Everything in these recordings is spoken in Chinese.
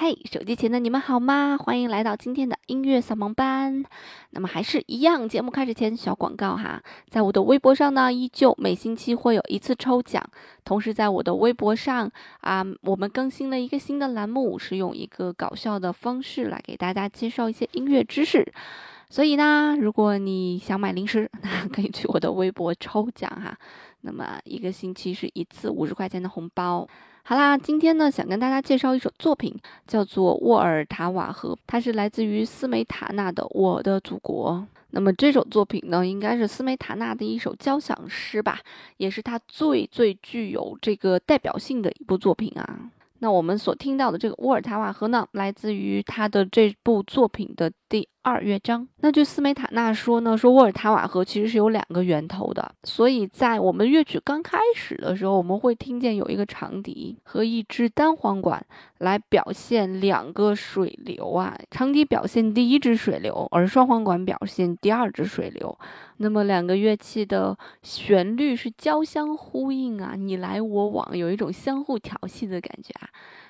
嘿，手机前的你们好吗？欢迎来到今天的音乐扫盲班。那么还是一样，节目开始前小广告哈，在我的微博上呢，依旧每星期会有一次抽奖。同时，在我的微博上啊，我们更新了一个新的栏目，是用一个搞笑的方式来给大家介绍一些音乐知识。所以呢，如果你想买零食，那可以去我的微博抽奖哈。那么一个星期是一次五十块钱的红包。好啦，今天呢，想跟大家介绍一首作品，叫做《沃尔塔瓦河》，它是来自于斯梅塔纳的《我的祖国》。那么这首作品呢，应该是斯梅塔纳的一首交响诗吧，也是他最最具有这个代表性的一部作品啊。那我们所听到的这个《沃尔塔瓦河》呢，来自于他的这部作品的第。二乐章。那据斯梅塔纳说呢，说沃尔塔瓦河其实是有两个源头的，所以在我们乐曲刚开始的时候，我们会听见有一个长笛和一支单簧管来表现两个水流啊，长笛表现第一支水流，而双簧管表现第二支水流。那么两个乐器的旋律是交相呼应啊，你来我往，有一种相互调戏的感觉啊。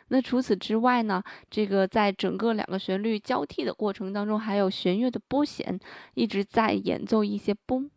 那除此之外呢？这个在整个两个旋律交替的过程当中，还有弦乐的拨弦一直在演奏一些嘣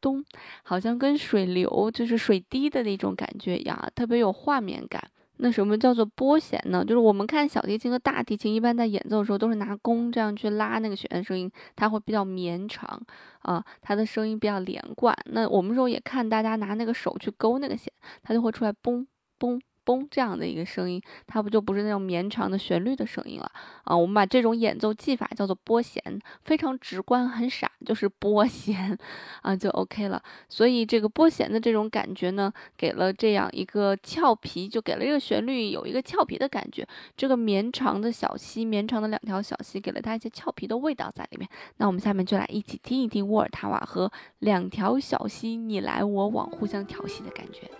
咚，好像跟水流就是水滴的那种感觉一样，特别有画面感。那什么叫做拨弦呢？就是我们看小提琴和大提琴一般在演奏的时候都是拿弓这样去拉那个弦的声音，它会比较绵长啊，它的声音比较连贯。那我们时候也看大家拿那个手去勾那个弦，它就会出来嘣嘣。嘣，这样的一个声音，它不就不是那种绵长的旋律的声音了啊？我们把这种演奏技法叫做拨弦，非常直观，很傻，就是拨弦啊，就 OK 了。所以这个拨弦的这种感觉呢，给了这样一个俏皮，就给了这个旋律有一个俏皮的感觉。这个绵长的小溪，绵长的两条小溪，给了它一些俏皮的味道在里面。那我们下面就来一起听一听沃尔塔瓦和两条小溪你来我往，互相调戏的感觉。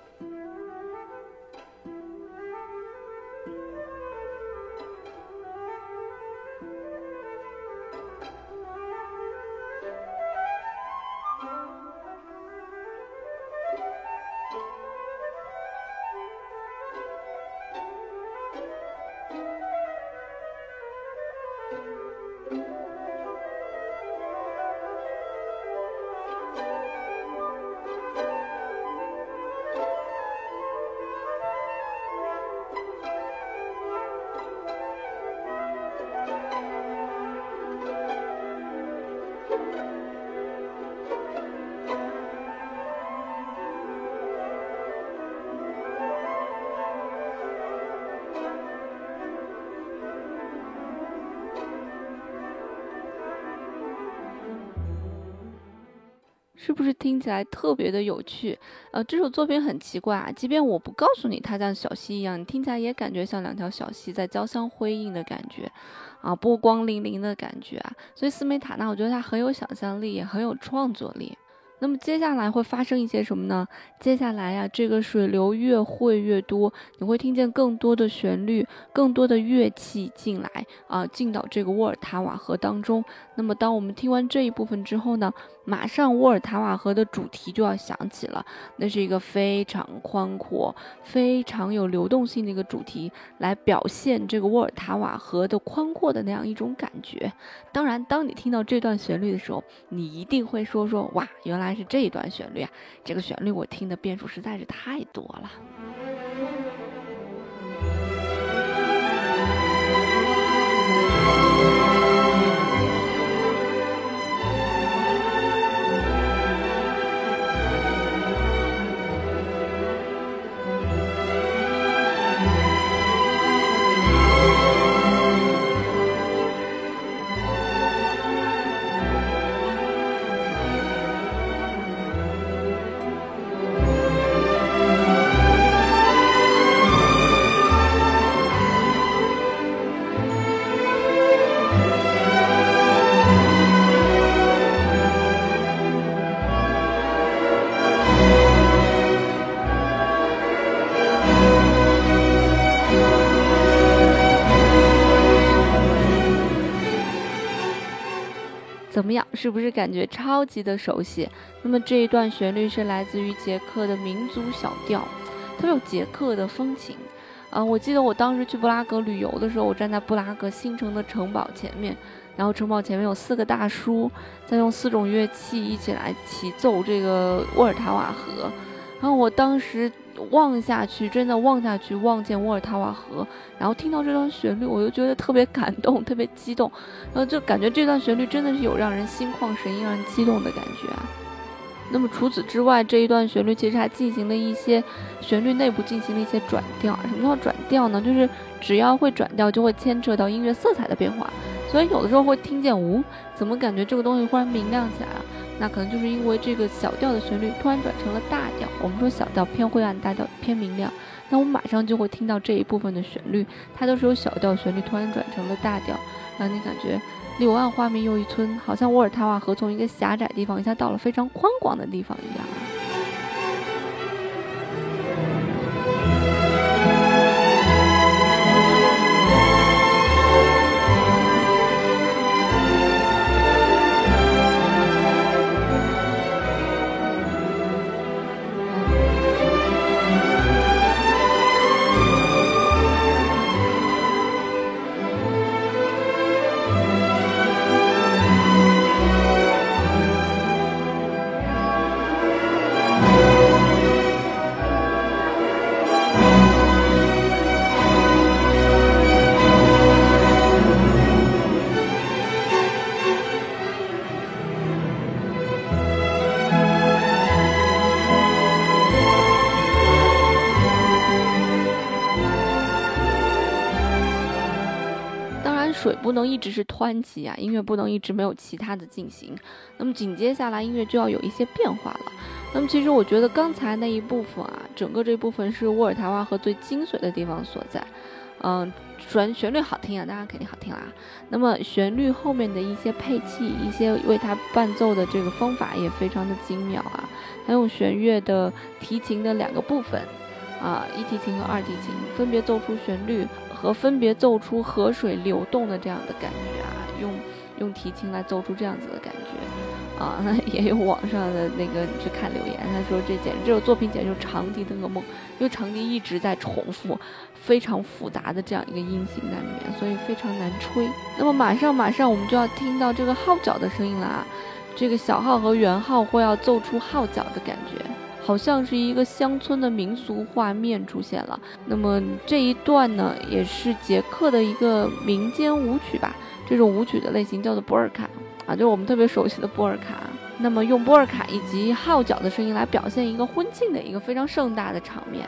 是不是听起来特别的有趣？呃，这首作品很奇怪啊，即便我不告诉你它像小溪一样，你听起来也感觉像两条小溪在交相辉映的感觉，啊，波光粼粼的感觉啊。所以斯梅塔纳，我觉得他很有想象力，也很有创作力。那么接下来会发生一些什么呢？接下来呀，这个水流越汇越多，你会听见更多的旋律，更多的乐器进来啊，进到这个沃尔塔瓦河当中。那么当我们听完这一部分之后呢，马上沃尔塔瓦河的主题就要响起了。那是一个非常宽阔、非常有流动性的一个主题，来表现这个沃尔塔瓦河的宽阔的那样一种感觉。当然，当你听到这段旋律的时候，你一定会说说哇，原来。是这一段旋律啊，这个旋律我听的变数实在是太多了。怎么样？是不是感觉超级的熟悉？那么这一段旋律是来自于捷克的民族小调，特别有捷克的风情啊，我记得我当时去布拉格旅游的时候，我站在布拉格新城的城堡前面，然后城堡前面有四个大叔在用四种乐器一起来齐奏这个沃尔塔瓦河，然后我当时望下去，真的望下去，望见沃尔塔瓦河，然后听到这段旋律，我就觉得特别感动，特别激动，然后就感觉这段旋律真的是有让人心旷神怡、让人激动的感觉啊。那么除此之外，这一段旋律其实还进行了一些旋律内部进行了一些转调。什么叫转调呢？就是只要会转调，就会牵扯到音乐色彩的变化。所以有的时候会听见，呜，怎么感觉这个东西忽然明亮起来了？那可能就是因为这个小调的旋律突然转成了大调。我们说小调偏灰暗，大调偏明亮。那我们马上就会听到这一部分的旋律，它都是由小调旋律突然转成了大调，让你感觉。柳暗花明又一村，好像沃尔塔瓦河从一个狭窄地方一下到了非常宽广的地方一样。能一直是湍急啊，音乐不能一直没有其他的进行。那么紧接下来音乐就要有一些变化了。那么其实我觉得刚才那一部分啊，整个这部分是沃尔塔瓦河最精髓的地方所在。嗯，旋旋律好听啊，当然肯定好听啦。那么旋律后面的一些配器，一些为它伴奏的这个方法也非常的精妙啊。它用弦乐的提琴的两个部分。啊，一提琴和二提琴分别奏出旋律和分别奏出河水流动的这样的感觉啊，用用提琴来奏出这样子的感觉啊，也有网上的那个你去看留言，他说这简直这个作品简直就是长笛的噩梦，因为长笛一直在重复非常复杂的这样一个音型在里面，所以非常难吹。那么马上马上我们就要听到这个号角的声音了啊，这个小号和圆号会要奏出号角的感觉。好像是一个乡村的民俗画面出现了。那么这一段呢，也是捷克的一个民间舞曲吧。这种舞曲的类型叫做波尔卡啊，就是我们特别熟悉的波尔卡。那么用波尔卡以及号角的声音来表现一个婚庆的一个非常盛大的场面。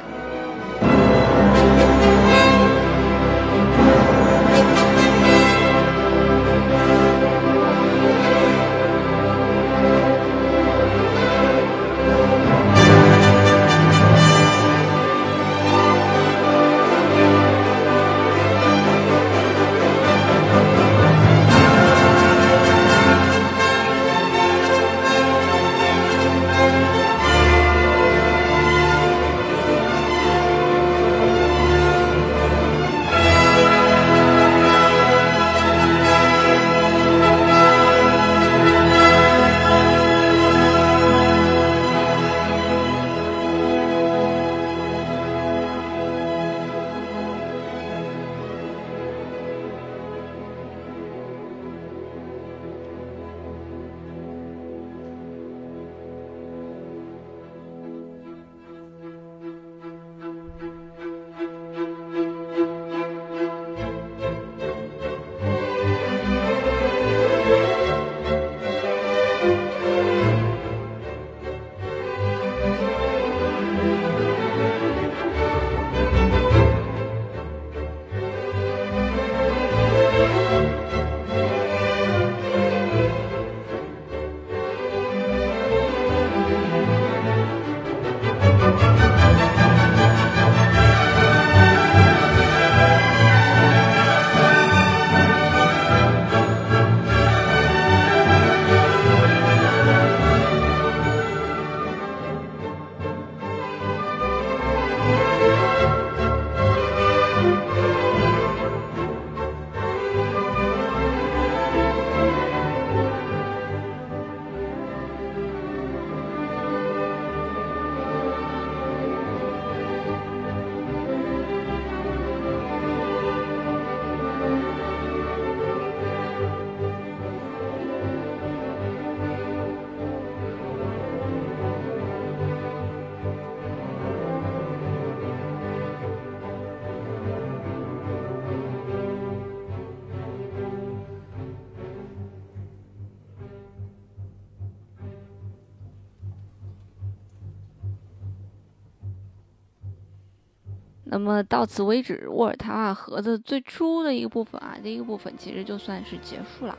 那么到此为止，沃尔塔瓦盒子最初的一个部分啊，第一个部分其实就算是结束了。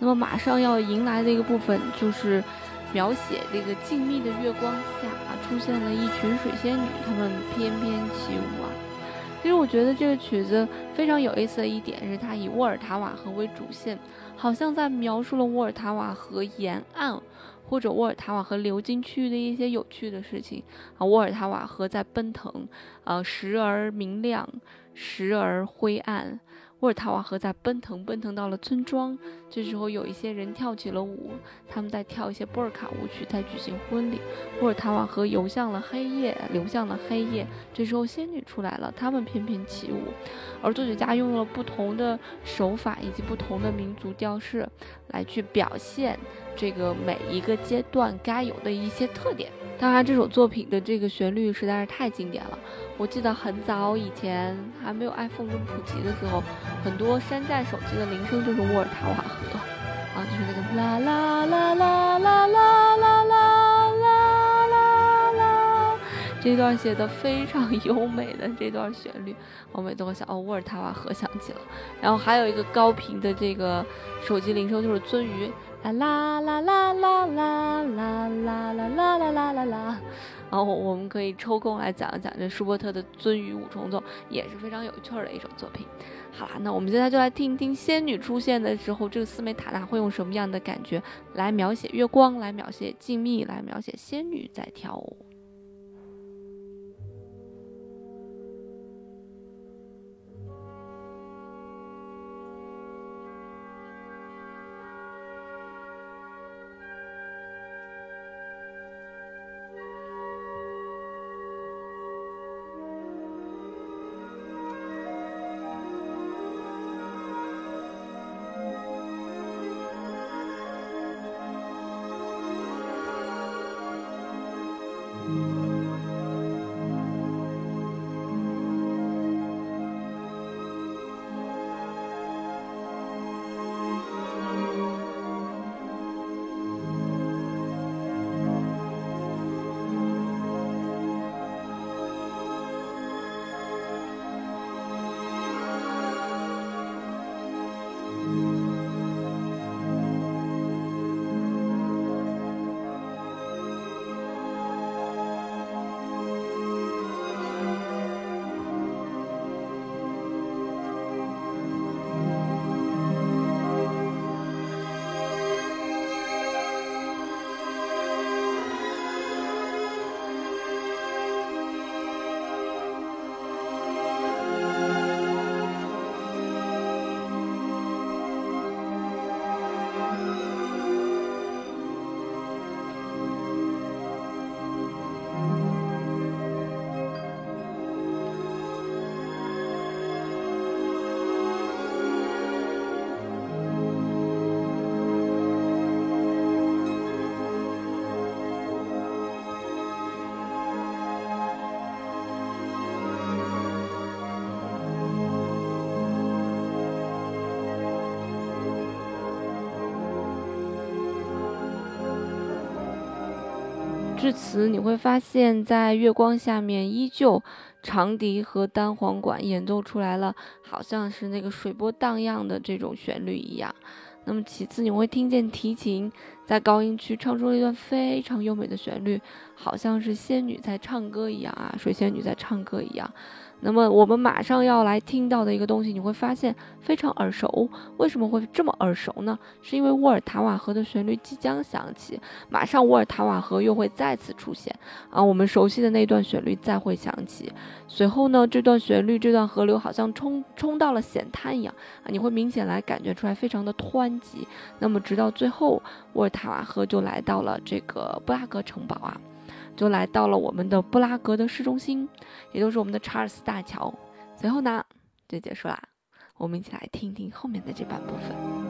那么马上要迎来的一个部分就是描写这个静谧的月光下啊出现了一群水仙女，她们翩翩起舞啊。其实我觉得这个曲子非常有意思的一点是，它以沃尔塔瓦河为主线，好像在描述了沃尔塔瓦河沿岸。或者沃尔塔瓦河流经区域的一些有趣的事情啊，沃尔塔瓦河在奔腾，呃，时而明亮，时而灰暗。沃尔塔瓦河在奔腾，奔腾到了村庄。这时候有一些人跳起了舞，他们在跳一些波尔卡舞曲，在举行婚礼。沃尔塔瓦河游向了黑夜，流向了黑夜。这时候仙女出来了，他们翩翩起舞。而作曲家用了不同的手法以及不同的民族调式，来去表现这个每一个阶段该有的一些特点，当然这首作品的这个旋律实在是太经典了，我记得很早以前还没有 iPhone 跟普及的时候，很多山寨手机的铃声就是沃尔塔瓦河，啊，就是那个啦啦啦啦啦啦啦。这段写的非常优美的这段旋律，我每次都会想，哦，沃尔塔瓦河响起了。然后还有一个高频的这个手机铃声就是鳟鱼。啦啦啦啦啦啦啦啦啦啦啦啦啦，然后我们可以抽空来讲一讲这舒伯特的《鳟鱼五重奏》，也是非常有趣的一首作品。好啦，那我们现在就来听一听仙女出现的时候，这个斯梅塔纳会用什么样的感觉来描写月光，来描写静谧，来描写仙女在跳舞。至此，你会发现在月光下面，依旧长笛和单簧管演奏出来了，好像是那个水波荡漾的这种旋律一样。那么，其次你会听见提琴在高音区唱出了一段非常优美的旋律，好像是仙女在唱歌一样啊，水仙女在唱歌一样。那么我们马上要来听到的一个东西，你会发现非常耳熟。为什么会这么耳熟呢？是因为沃尔塔瓦河的旋律即将响起，马上沃尔塔瓦河又会再次出现啊，我们熟悉的那段旋律再会响起。随后呢，这段旋律，这段河流好像冲冲到了险滩一样啊，你会明显来感觉出来非常的湍急。那么直到最后，沃尔塔瓦河就来到了这个布拉格城堡啊。就来到了我们的布拉格的市中心，也就是我们的查尔斯大桥。随后呢，就结束啦。我们一起来听一听后面的这半部分。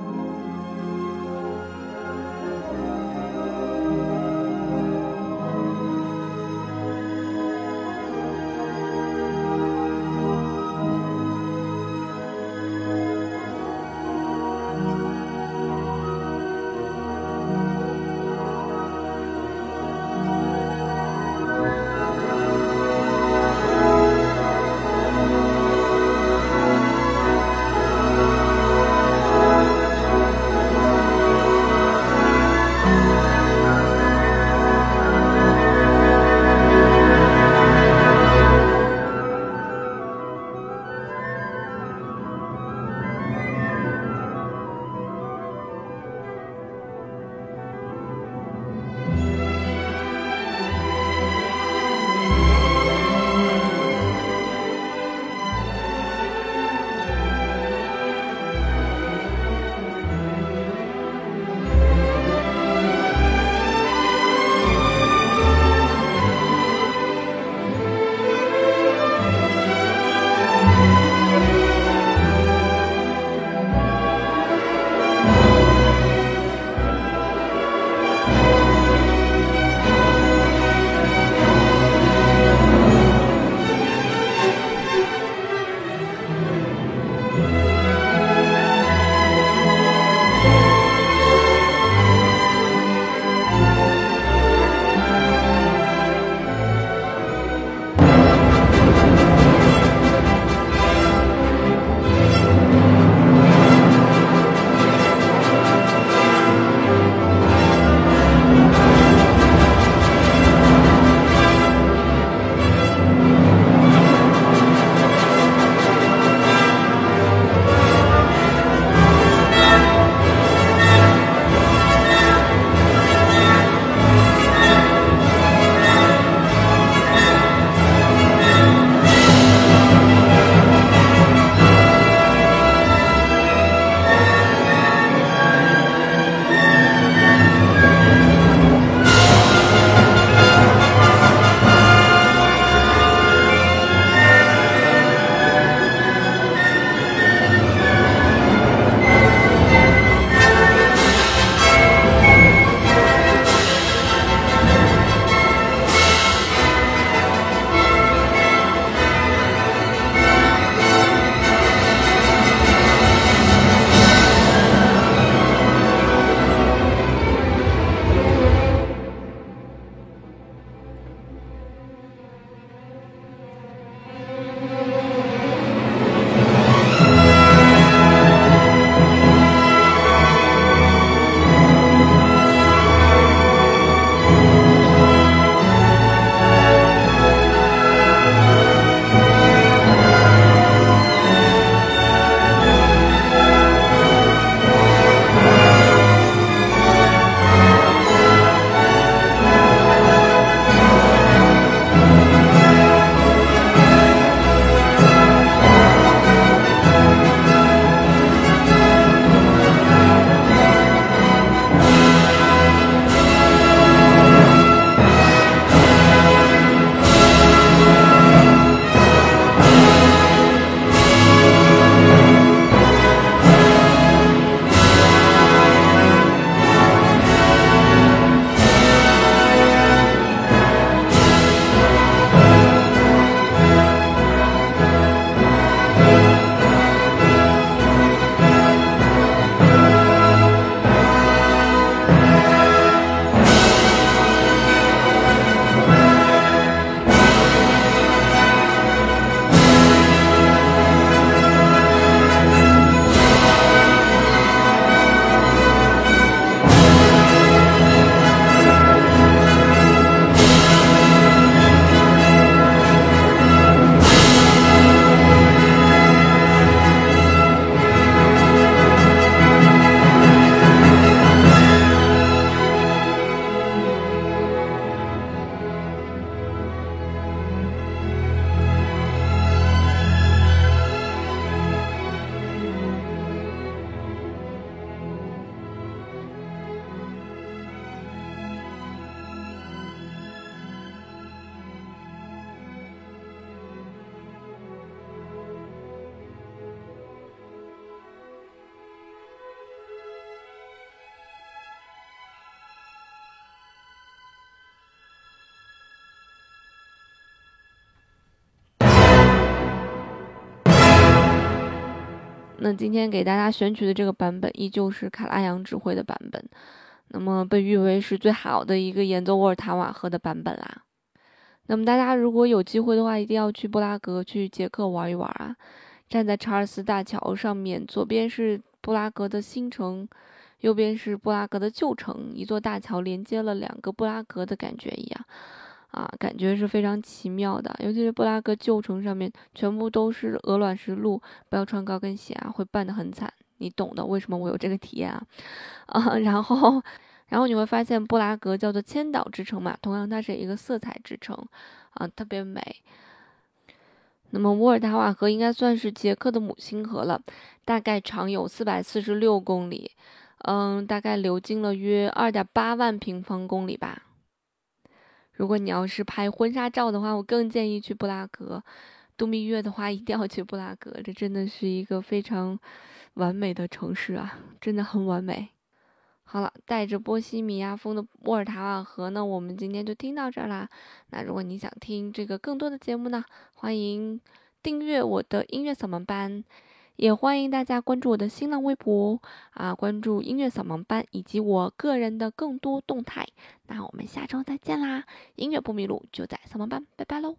那今天给大家选取的这个版本依旧是卡拉扬指挥的版本，那么被誉为是最好的一个演奏沃尔塔瓦河的版本啦。那么大家如果有机会的话，一定要去布拉格去捷克玩一玩啊！站在查尔斯大桥上面，左边是布拉格的新城，右边是布拉格的旧城，一座大桥连接了两个布拉格的感觉一样，啊，感觉是非常奇妙的。尤其是布拉格旧城上面全部都是鹅卵石路，不要穿高跟鞋啊，会绊得很惨。你懂的，为什么我有这个体验啊？啊，然后。然后你会发现，布拉格叫做千岛之城嘛，同样它是一个色彩之城，啊，特别美。那么沃尔达瓦河应该算是捷克的母亲河了，大概长有四百四十六公里，嗯，大概流经了约二点八万平方公里吧。如果你要是拍婚纱照的话，我更建议去布拉格；度蜜月的话，一定要去布拉格，这真的是一个非常完美的城市啊，真的很完美。好了，带着波西米亚风的沃尔塔瓦河呢，我们今天就听到这儿啦。那如果你想听这个更多的节目呢，欢迎订阅我的音乐扫盲班，也欢迎大家关注我的新浪微博啊，关注音乐扫盲班以及我个人的更多动态。那我们下周再见啦，音乐不迷路就在扫盲班，拜拜喽。